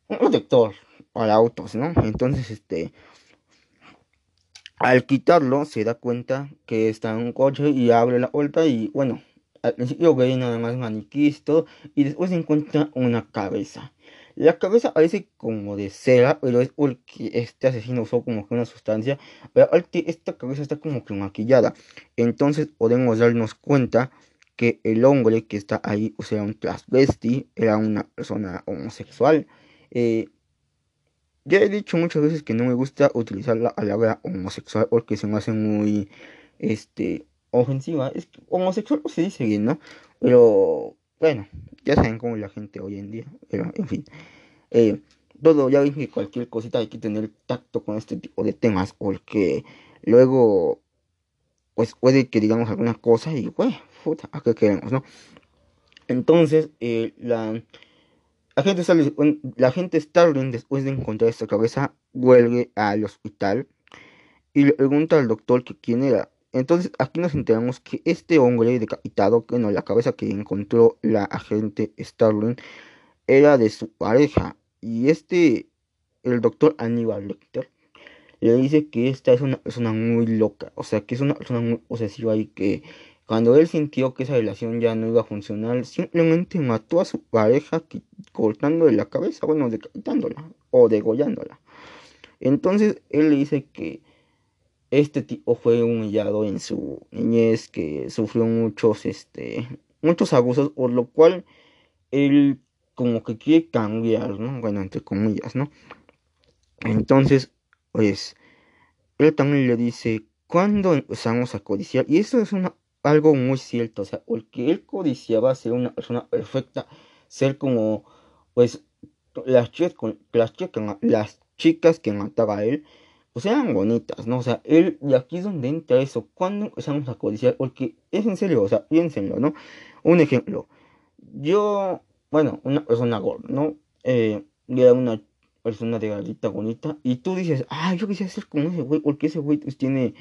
protector, para autos, ¿no? Entonces, este, al quitarlo, se da cuenta que está en un coche y abre la puerta y, bueno, al principio ve nada más maniquís y después encuentra una cabeza. La cabeza parece como de cera, pero es porque este asesino usó como que una sustancia. Pero esta cabeza está como que maquillada. Entonces podemos darnos cuenta que el hombre que está ahí, o sea, un transvesti, era una persona homosexual. Eh, ya he dicho muchas veces que no me gusta utilizar la palabra homosexual porque se me hace muy, este, ofensiva. Es que homosexual se dice bien, ¿no? Pero, bueno, ya saben cómo es la gente hoy en día. Pero, en fin. Eh, todo, ya dije que cualquier cosita hay que tener tacto con este tipo de temas porque luego, pues puede que digamos alguna cosa y, pues, puta, ¿a qué queremos, no? Entonces, eh, la la gente, sale, la gente Starling, después de encontrar esta cabeza, vuelve al hospital y le pregunta al doctor que quién era. Entonces aquí nos enteramos que este hombre decapitado, que no, la cabeza que encontró la agente Starling, era de su pareja. Y este, el doctor Aníbal Lecter, le dice que esta es una persona muy loca. O sea, que es una persona muy obsesiva y que cuando él sintió que esa relación ya no iba a funcionar, simplemente mató a su pareja cortándole la cabeza, bueno, decapitándola o degollándola. Entonces él le dice que este tipo fue humillado en su niñez, que sufrió muchos, este, muchos abusos, por lo cual él como que quiere cambiar, ¿no? Bueno, entre comillas, ¿no? Entonces, pues, él también le dice, ¿cuándo empezamos a codiciar? Y eso es una algo muy cierto, o sea, porque él codiciaba ser una persona perfecta, ser como, pues, las chicas, las chicas, las chicas que mataba a él, pues eran bonitas, ¿no? O sea, él, y aquí es donde entra eso, cuando empezamos a codiciar, porque es en serio, o sea, piénsenlo, ¿no? Un ejemplo, yo, bueno, una persona gorda, ¿no? Eh, era una persona de gallita bonita, y tú dices, ah, yo quisiera ser como ese güey, porque ese güey pues tiene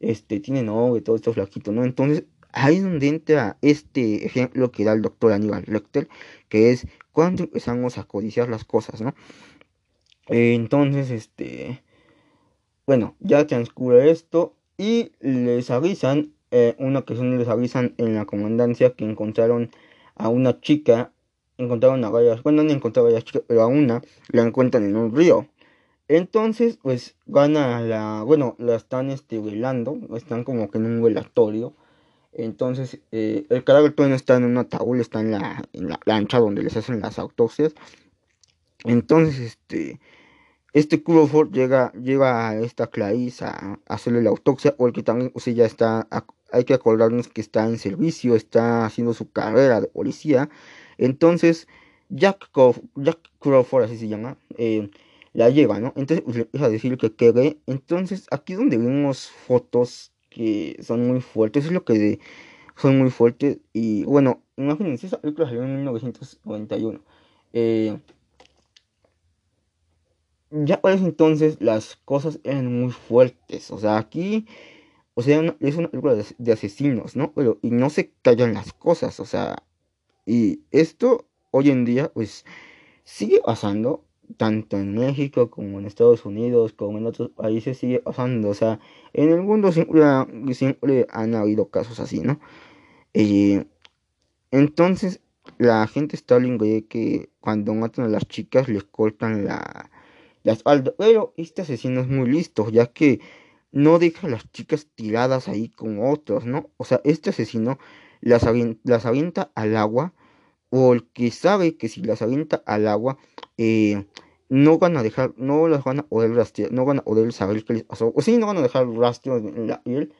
este, tiene novio, todo esto flaquito, ¿no? Entonces, ahí es donde entra este ejemplo que da el doctor Aníbal Lecter, que es cuando empezamos a codiciar las cosas, ¿no? entonces, este, bueno, ya transcurre esto y les avisan, eh, una ocasión les avisan en la comandancia que encontraron a una chica, encontraron a varias, bueno, no encontraron a varias chicas, pero a una la encuentran en un río. Entonces, pues gana la, bueno, la están este, velando, están como que en un velatorio. Entonces, eh, el cadáver todavía no está en un ataúd, está en la, en la plancha donde les hacen las autopsias. Entonces, este, este Crawford llega, lleva a esta Clarice a, hacerle la autopsia, porque también, o sea, ya está, hay que acordarnos que está en servicio, está haciendo su carrera de policía. Entonces, Jack, Jack Crawford, así se llama, eh, la lleva, ¿no? Entonces pues, empieza a decir que quede. Entonces aquí donde vemos fotos que son muy fuertes, es lo que son muy fuertes. Y bueno, imagínense, esa película salió en 1991. Eh, ya para ese entonces las cosas eran muy fuertes. O sea, aquí, o sea, es una película de, de, asesinos, ¿no? Pero, y no se callan las cosas, o sea, y esto hoy en día, pues, sigue pasando tanto en México como en Estados Unidos, como en otros países, sigue pasando. O sea, en el mundo siempre, siempre han habido casos así, ¿no? y entonces, la gente Stalin ve que cuando matan a las chicas les cortan la, la espalda. Pero este asesino es muy listo, ya que no deja a las chicas tiradas ahí como otros, ¿no? O sea, este asesino las las avienta al agua porque sabe que si las avienta al agua, eh, no van a dejar, no las van a poder rastrear, no van a poder saber qué les pasó, o sí, no van a dejar rastro en la piel.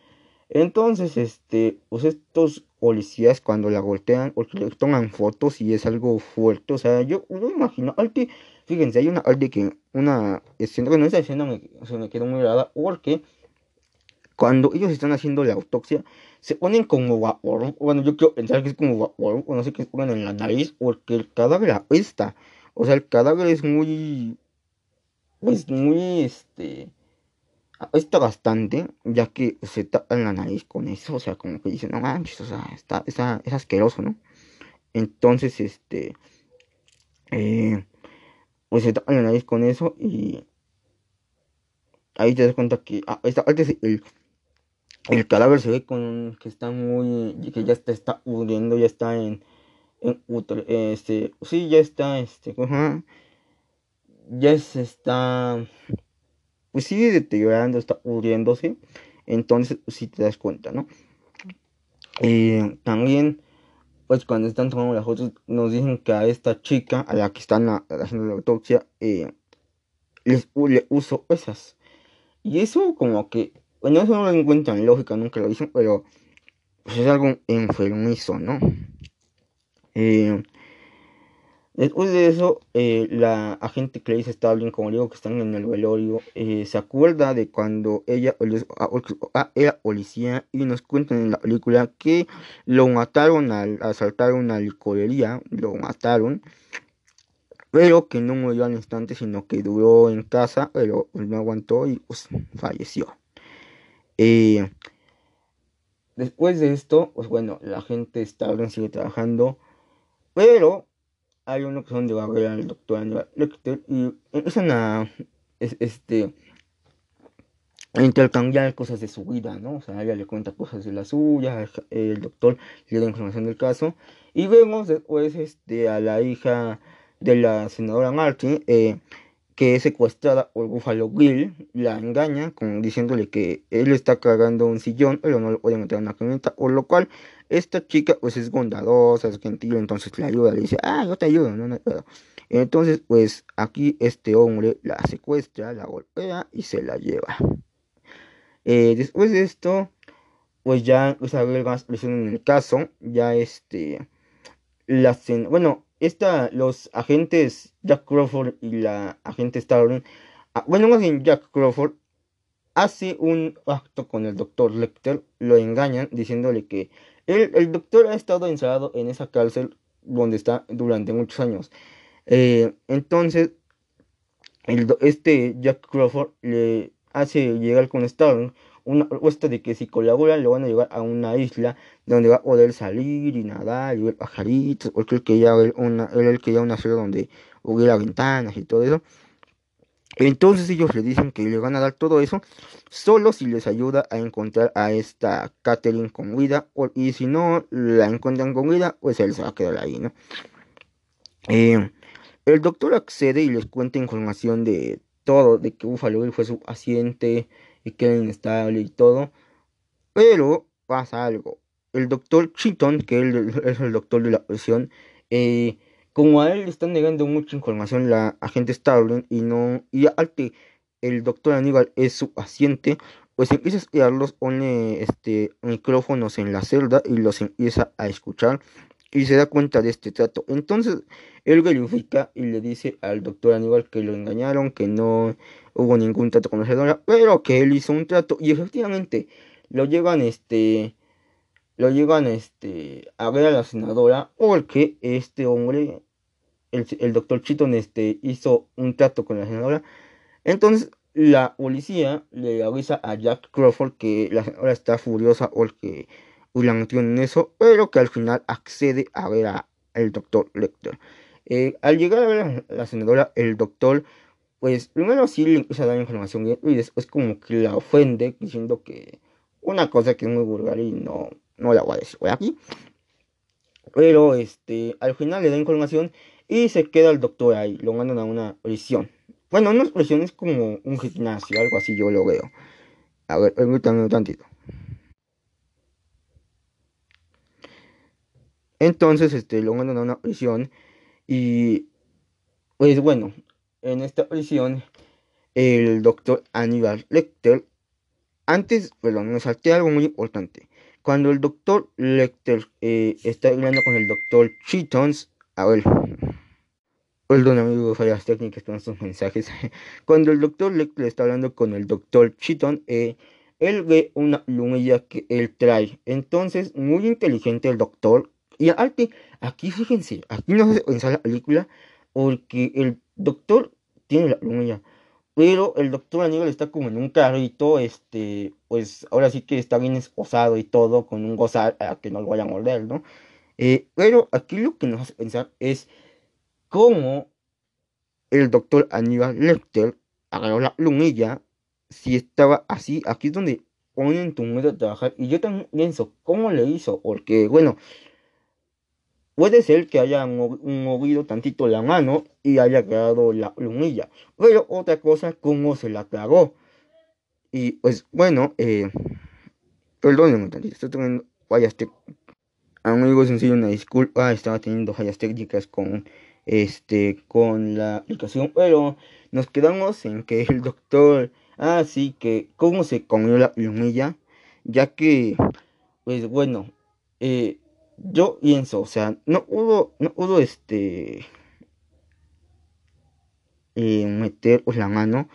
Entonces, este, pues estos policías cuando la golpean, porque le toman fotos y es algo fuerte, o sea, yo no imagino, que, fíjense, hay una de que, una escena, bueno, esa escena me, se me quedó muy rara, porque cuando ellos están haciendo la autopsia, se ponen como vapor, bueno, yo quiero pensar que es como vapor, o no sé qué se ponen en la nariz, porque el cadáver apesta. O sea, el cadáver es muy. Pues muy este. Está bastante, ya que se tapa en la nariz con eso. O sea, como que dicen, no manches, o sea, está, está, es asqueroso, ¿no? Entonces, este. Eh, pues se tapa en la nariz con eso y. Ahí te das cuenta que. Ah, esta, el, el cadáver se ve con que está muy. que ya está, está ya está en este, sí, ya está, este, ya se está, pues sigue deteriorando, está pudriéndose, entonces si te das cuenta, ¿no? Eh, también, pues cuando están tomando las fotos, nos dicen que a esta chica, a la que están haciendo la autopsia, eh, les, le uso esas. Y eso como que, bueno, eso no lo encuentran lógica, nunca lo dicen, pero pues es algo enfermizo, ¿no? Eh, Después de eso, eh, la agente Clarice Starling, como digo que están en el velorio, eh, se acuerda de cuando ella era policía y nos cuentan en la película que lo mataron al asaltar una licorería, lo mataron, pero que no murió al instante, sino que duró en casa, pero no aguantó y pues, falleció. Eh, después de esto, pues bueno, la gente Starling sigue trabajando, pero hay una que son de barrera al doctor Aníbal Lecter y empiezan a este intercambiar cosas de su vida, ¿no? O sea, ella le cuenta cosas de la suya, el doctor le da información del caso y vemos después este a la hija de la senadora Martin eh, que es secuestrada por Buffalo Bill, la engaña con, diciéndole que él está cargando un sillón, pero no lo puede meter en una camioneta, por lo cual esta chica pues es bondadosa, es gentil, entonces le ayuda, le dice, ah, yo te ayudo, Entonces pues aquí este hombre la secuestra, la golpea y se la lleva. Eh, después de esto, pues ya pues, a ver más presión en el caso, ya este, la bueno, esta, los agentes Jack Crawford y la agente Starling, ah, bueno, más bien Jack Crawford hace un acto con el doctor Lecter, lo engañan diciéndole que el, doctor ha estado encerrado en esa cárcel donde está durante muchos años. Eh, entonces, el, este Jack Crawford le hace llegar con Starling una propuesta de que si colaboran lo van a llevar a una isla donde va a poder salir y nadar y ver pajaritos, porque él quería ver una, él quería una ciudad donde hubiera ventanas y todo eso. Entonces ellos le dicen que le van a dar todo eso solo si les ayuda a encontrar a esta Catherine con vida y si no la encuentran con vida pues él se va a quedar ahí, ¿no? Eh, el doctor accede y les cuenta información de todo, de que Buffalo fue su paciente, y queda inestable y todo. Pero pasa algo. El doctor Cheaton, que es el doctor de la prisión, eh, como a él le están negando mucha información la agente Starling y no y que el doctor Aníbal es su paciente, pues empieza a estudiarlos, pone este micrófonos en la celda y los empieza a escuchar y se da cuenta de este trato. Entonces él verifica y le dice al doctor Aníbal que lo engañaron, que no hubo ningún trato con la senadora, pero que él hizo un trato y efectivamente lo llevan este lo llevan este a ver a la senadora porque este hombre el, doctor Chiton este hizo un trato con la senadora entonces la policía le avisa a Jack Crawford que la senadora está furiosa porque metió en eso, pero que al final accede a ver al doctor Lecter. Eh, al llegar a ver a la senadora, el doctor, pues primero sí le empieza a dar información y después como que la ofende diciendo que una cosa que es muy vulgar y no, no la voy a decir aquí. Pero este, al final le da información y se queda el doctor ahí, lo mandan a una prisión. Bueno, una prisión es como un gimnasio, algo así yo lo veo. A ver, permítanme un tantito. Entonces, este, lo mandan a una prisión y, pues bueno, en esta prisión, el doctor Aníbal Lecter, antes, perdón, me salté algo muy importante. Cuando el doctor Lecter eh, está hablando con el doctor Cheatons, a ver, perdón amigo, fallas técnicas con estos mensajes. [LAUGHS] Cuando el doctor Lecter está hablando con el doctor Cheaton, eh, él ve una lumilla que él trae. Entonces, muy inteligente el doctor, y arte, aquí fíjense, aquí no se pensar la película porque el doctor tiene la plumilla. Pero el doctor Aníbal está como en un carrito, este, pues ahora sí que está bien esposado y todo, con un gozar a que no lo vaya a morder, ¿no? Eh, pero aquí lo que nos hace pensar es cómo el doctor Aníbal Lecter agarró la plumilla si estaba así, aquí es donde ponen tu medio a trabajar. Y yo también pienso, ¿cómo le hizo? Porque, bueno, Puede ser que haya movido tantito la mano y haya quedado la lunilla. Pero otra cosa, cómo se la tragó. Y pues bueno, eh, perdónenme tantito, estoy teniendo fallas técnicas. Amigo, sencillo, una disculpa, estaba teniendo fallas técnicas con este con la aplicación, pero nos quedamos en que [LAUGHS] el doctor, ah sí, que cómo se comió la lunilla, ya que, pues bueno, eh, yo pienso, o sea, no pudo, no pudo este eh, meter pues, la mano,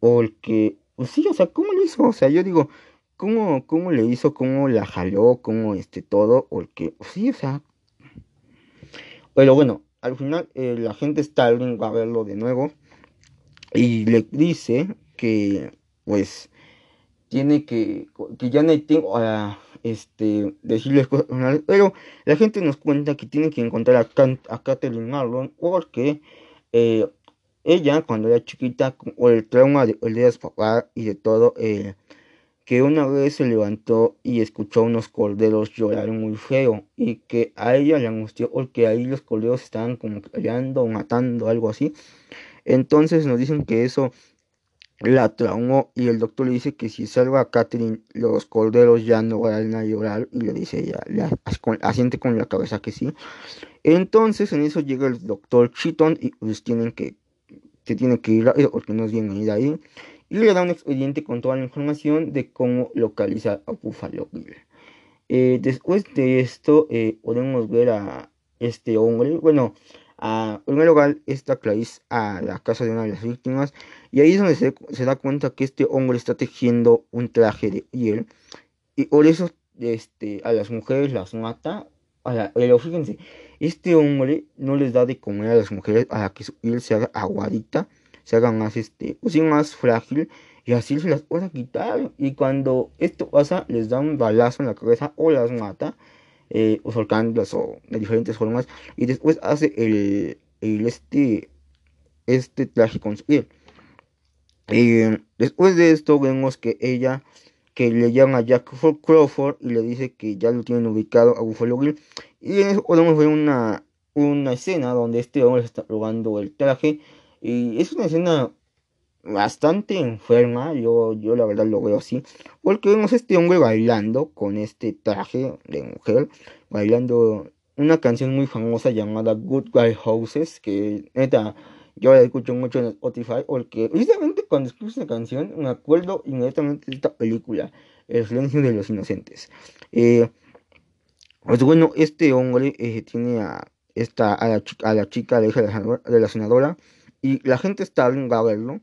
porque, pues sí, o sea, ¿cómo lo hizo? O sea, yo digo, ¿cómo, cómo le hizo? ¿Cómo la jaló? ¿Cómo este todo? Porque, pues, sí, o sea. Pero bueno, al final eh, la gente está va a verlo de nuevo y le dice que, pues, tiene que, que ya no hay tiempo este, decirles cosas pero la gente nos cuenta que tiene que encontrar a, a Catherine Marlon porque eh, ella cuando era chiquita, o el trauma de, de su papá y de todo, eh, que una vez se levantó y escuchó a unos corderos llorar muy feo y que a ella le angustió porque ahí los corderos estaban como peleando, matando, algo así. Entonces nos dicen que eso la traumó y el doctor le dice que si salva a Catherine los corderos ya no van a llorar y le dice ella, le asiente con la cabeza que sí. Entonces en eso llega el doctor Cheaton y pues tienen que, se tiene que ir porque no es bien ir ahí y le da un expediente con toda la información de cómo localizar a Buffalo Bill. Eh, después de esto eh, podemos ver a este hombre, bueno, a, en lugar está Clarice a la casa de una de las víctimas y ahí es donde se, da cuenta que este hombre está tejiendo un traje de piel y por eso este, a las mujeres las mata. pero fíjense, este hombre no les da de comer a las mujeres a que su piel se haga aguadita, se haga más, este, pues más frágil y así se las puede quitar. Y cuando esto pasa, les da un balazo en la cabeza o las mata eh, o o de diferentes formas y después hace el, este este traje con su piel. Eh, después de esto vemos que ella que le llama a Jack Crawford y le dice que ya lo tienen ubicado a Buffalo Bill y en eso podemos ver una, una escena donde este hombre está probando el traje. Y es una escena bastante enferma, yo, yo la verdad lo veo así, porque vemos a este hombre bailando con este traje de mujer, bailando una canción muy famosa llamada Good Guy Houses, que neta, yo la escucho mucho en Spotify, porque precisamente cuando escucho esta canción me acuerdo inmediatamente de esta película, El silencio de los inocentes. Eh, pues bueno, este hombre eh, tiene a, esta, a, la, a la chica, la hija de la senadora, y la gente está a verlo.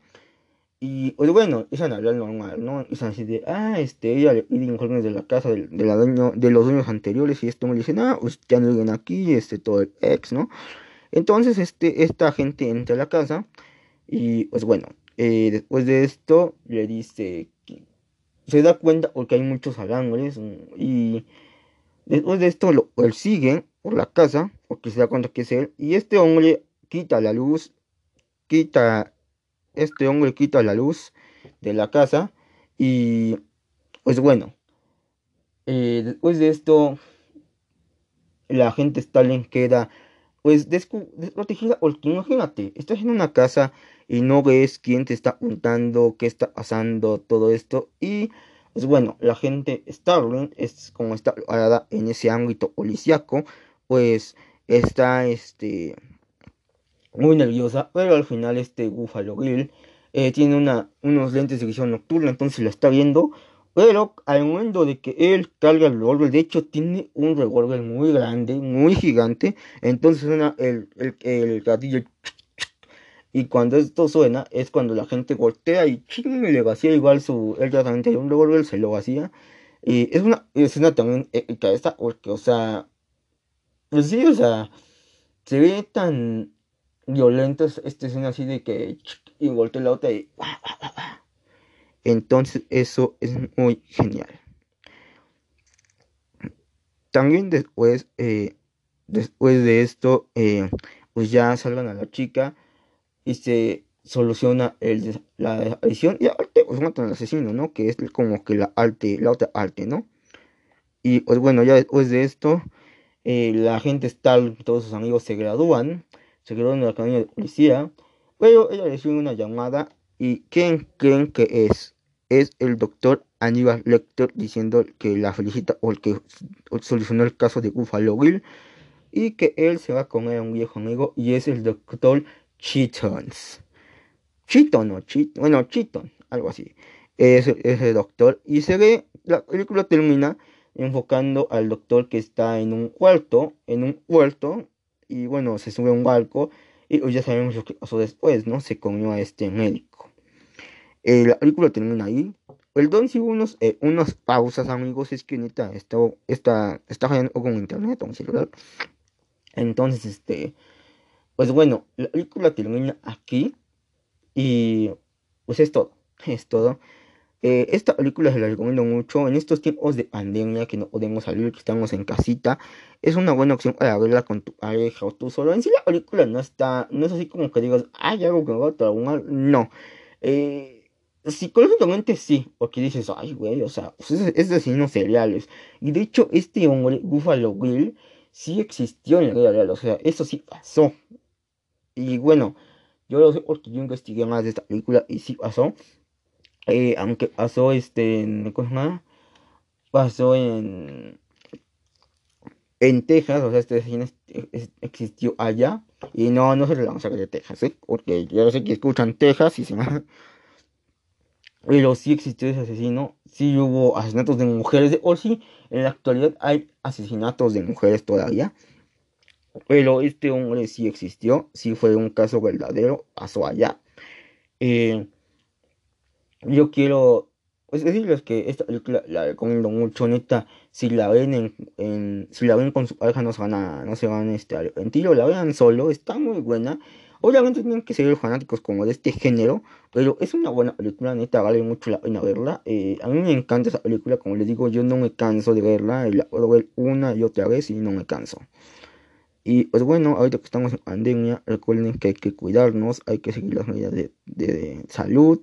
Y pues bueno, una hablar normal, ¿no? Es así de, ah, este, ella le pide informes de la casa de, de, la dueño, de los dueños anteriores y esto me dice, ah, pues ya no aquí, este, todo el ex, ¿no? Entonces, este, esta gente entra a la casa y, pues bueno, eh, después de esto le dice se da cuenta porque hay muchos alambres y después de esto lo persiguen por la casa porque se da cuenta que es él y este hombre quita la luz, quita este hombre quita la luz de la casa y pues bueno, eh, después de esto la gente Stalin queda pues desprotegida porque imagínate, estás en una casa y no ves quién te está apuntando, qué está pasando, todo esto y pues bueno, la gente Starling es como está en ese ámbito policiaco, pues está este muy nerviosa, pero al final este Buffalo Grill eh, tiene una, unos lentes de visión nocturna, entonces la está viendo, pero al momento de que él carga el revólver, de hecho tiene un revólver muy grande, muy gigante, entonces suena el, el, el gatillo y cuando esto suena es cuando la gente voltea y ching, le vacía igual su, él ya también un revólver, se lo vacía. Y es una escena también épica esta, porque, o sea, pues sí, o sea, se ve tan violentos esta escena así de que y voltea la otra y entonces eso es muy genial. También después eh, después de esto eh, pues ya salgan a la chica y se soluciona el, la desaparición. Y aparte pues matan al asesino no que es como que la arte la otra arte no y pues bueno ya después de esto eh, la gente está, todos sus amigos se gradúan, se gradúan de la academia de policía, pero ella recibe una llamada y ¿quién creen que es? Es el doctor Aníbal Lecter diciendo que la felicita o que solucionó el caso de Buffalo Bill y que él se va a comer a un viejo amigo y es el doctor Cheatons. Cheaton o Cheaton, bueno, Cheaton, algo así. Es, el doctor y se ve, la película termina enfocando al doctor que está en un huerto, en un huerto y bueno, se sube a un barco y ya sabemos lo que pasó después, ¿no? Se comió a este médico. Eh, la película termina ahí. El Don sigue unos, eh, unas pausas, amigos. Es que neta, está, fallando con internet. Entonces, este, pues bueno, la película termina aquí y pues es todo, es todo. Eh, esta película se la recomiendo mucho en estos tiempos de pandemia que no podemos salir, que estamos en casita. Es una buena opción para verla con tu pareja o tú solo. En sí la película no está, no es así como que digas, hay algo que me va a traumar. No. Eh, psicológicamente sí, porque dices, ay güey, o sea, pues es, es de asesinos seriales. Y de hecho este hombre, Buffalo Will, sí existió en la vida real, o sea, eso sí pasó. Y bueno, yo lo sé porque yo investigué más de esta película y sí pasó. Eh, aunque pasó este en ¿cómo pasó en en Texas, o sea, este cine existió allá y no, no se le vamos a de Texas, ¿eh? porque yo sé que escuchan Texas y se me... [LAUGHS] Pero sí existió ese asesino, sí hubo asesinatos de mujeres, o sí, en la actualidad hay asesinatos de mujeres todavía. Pero este hombre sí existió, sí fue un caso verdadero, pasó allá. Eh, yo quiero pues, decirles que esta película la recomiendo mucho, neta. Si la ven en, si la ven con su pareja no se van a, no se van este, a arrepentir, o la vean solo, está muy buena. Obviamente tienen que ser fanáticos como de este género, pero es una buena película, neta, vale mucho la pena verla. Eh, a mí me encanta esa película, como les digo, yo no me canso de verla, la puedo ver una y otra vez y no me canso. Y pues bueno, ahorita que estamos en pandemia, recuerden que hay que cuidarnos, hay que seguir las medidas de, salud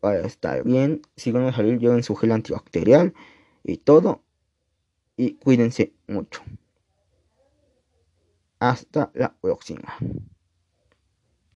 para estar bien. Si van a salir, lleven su gel antibacterial y todo. Y cuídense mucho. Hasta la próxima.